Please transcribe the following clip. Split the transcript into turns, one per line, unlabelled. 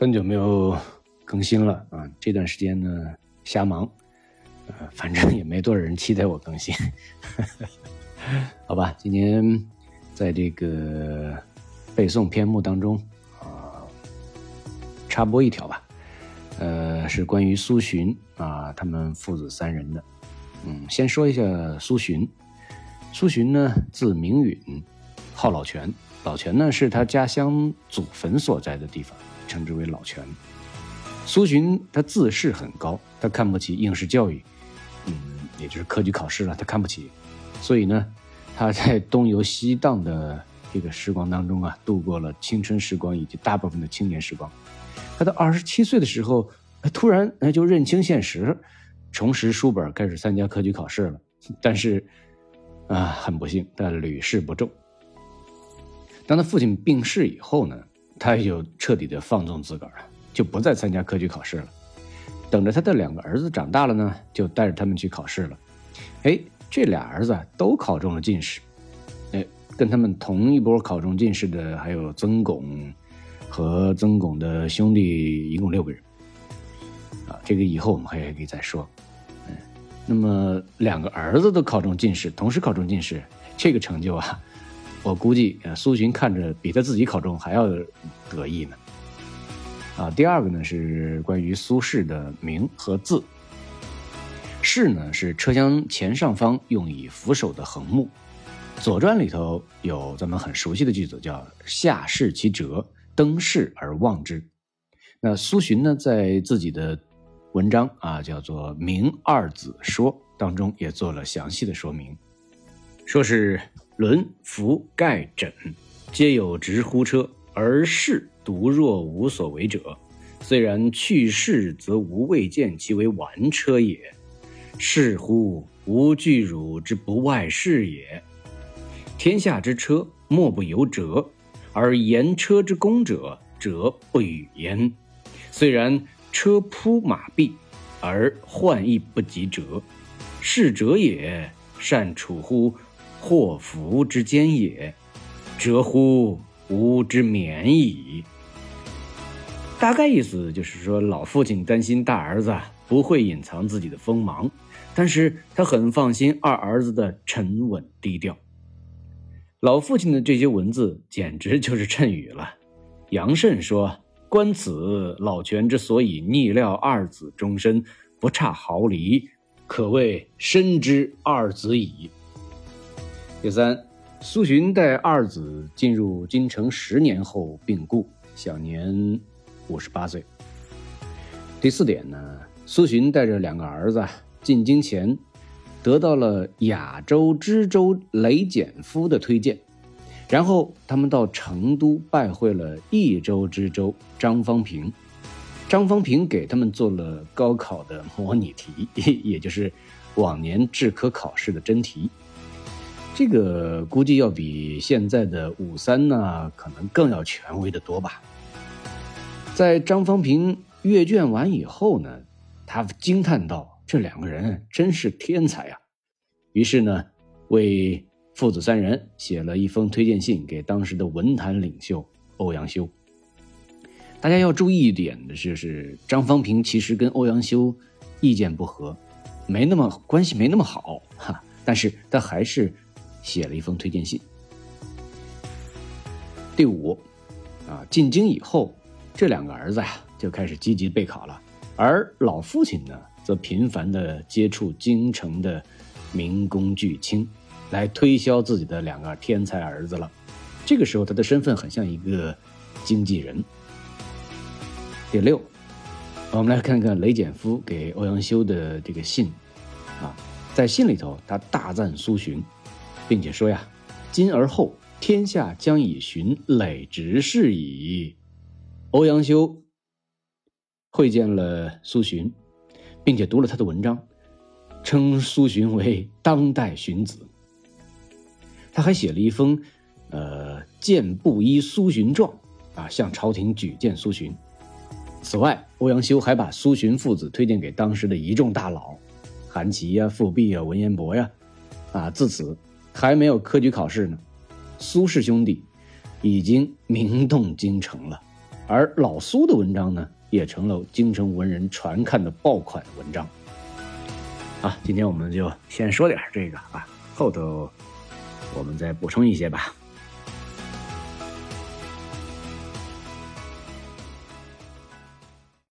很久没有更新了啊！这段时间呢，瞎忙，呃，反正也没多少人期待我更新，好吧？今天在这个背诵篇目当中啊，插播一条吧，呃，是关于苏洵啊，他们父子三人的。嗯，先说一下苏洵，苏洵呢，字明允，号老泉，老泉呢是他家乡祖坟所在的地方。称之为老泉。苏洵他自视很高，他看不起应试教育，嗯，也就是科举考试了，他看不起。所以呢，他在东游西荡的这个时光当中啊，度过了青春时光以及大部分的青年时光。他到二十七岁的时候，突然就认清现实，重拾书本，开始参加科举考试了。但是啊，很不幸，他屡试不中。当他父亲病逝以后呢？他也就彻底的放纵自个儿了，就不再参加科举考试了。等着他的两个儿子长大了呢，就带着他们去考试了。哎，这俩儿子都考中了进士。哎，跟他们同一波考中进士的还有曾巩和曾巩的兄弟，一共六个人。啊，这个以后我们还可以再说。嗯，那么两个儿子都考中进士，同时考中进士，这个成就啊。我估计，呃，苏洵看着比他自己考中还要得意呢。啊，第二个呢是关于苏轼的名和字。轼呢是车厢前上方用以扶手的横木，《左传》里头有咱们很熟悉的句子，叫“下视其辙，登轼而望之”。那苏洵呢在自己的文章啊叫做《明二子说》当中也做了详细的说明，说是。轮服盖枕，皆有直乎车，而士独若无所为者。虽然去世，则无未见其为玩车也。是乎无惧汝之不外事也。天下之车，莫不由折，而言车之功者，折不与焉。虽然车扑马弊，而患亦不及折。是者也，善处乎？祸福之间也，折乎吾之免矣。大概意思就是说，老父亲担心大儿子不会隐藏自己的锋芒，但是他很放心二儿子的沉稳低调。老父亲的这些文字简直就是谶语了。杨慎说：“观此老泉之所以逆料二子终身，不差毫厘，可谓深知二子矣。”第三，苏洵带二子进入京城十年后病故，享年五十八岁。第四点呢，苏洵带着两个儿子进京前，得到了雅州知州雷简夫的推荐，然后他们到成都拜会了益州知州张方平，张方平给他们做了高考的模拟题，也就是往年制科考试的真题。这个估计要比现在的五三呢，可能更要权威的多吧。在张方平阅卷完以后呢，他惊叹道：“这两个人真是天才啊！”于是呢，为父子三人写了一封推荐信给当时的文坛领袖欧阳修。大家要注意一点的是，是张方平其实跟欧阳修意见不合，没那么关系没那么好哈，但是他还是。写了一封推荐信。第五，啊，进京以后，这两个儿子呀就开始积极备考了，而老父亲呢，则频繁的接触京城的名工巨卿，来推销自己的两个天才儿子了。这个时候，他的身份很像一个经纪人。第六，我们来看看雷简夫给欧阳修的这个信，啊，在信里头，他大赞苏洵。并且说呀，今而后天下将以荀累直是矣。欧阳修会见了苏洵，并且读了他的文章，称苏洵为当代荀子。他还写了一封，呃，荐布衣苏洵状，啊，向朝廷举荐苏洵。此外，欧阳修还把苏洵父子推荐给当时的一众大佬，韩琦呀、富弼啊、文彦博呀，啊，自此。还没有科举考试呢，苏氏兄弟已经名动京城了。而老苏的文章呢，也成了京城文人传看的爆款文章。啊，今天我们就先说点这个啊，后头我们再补充一些吧。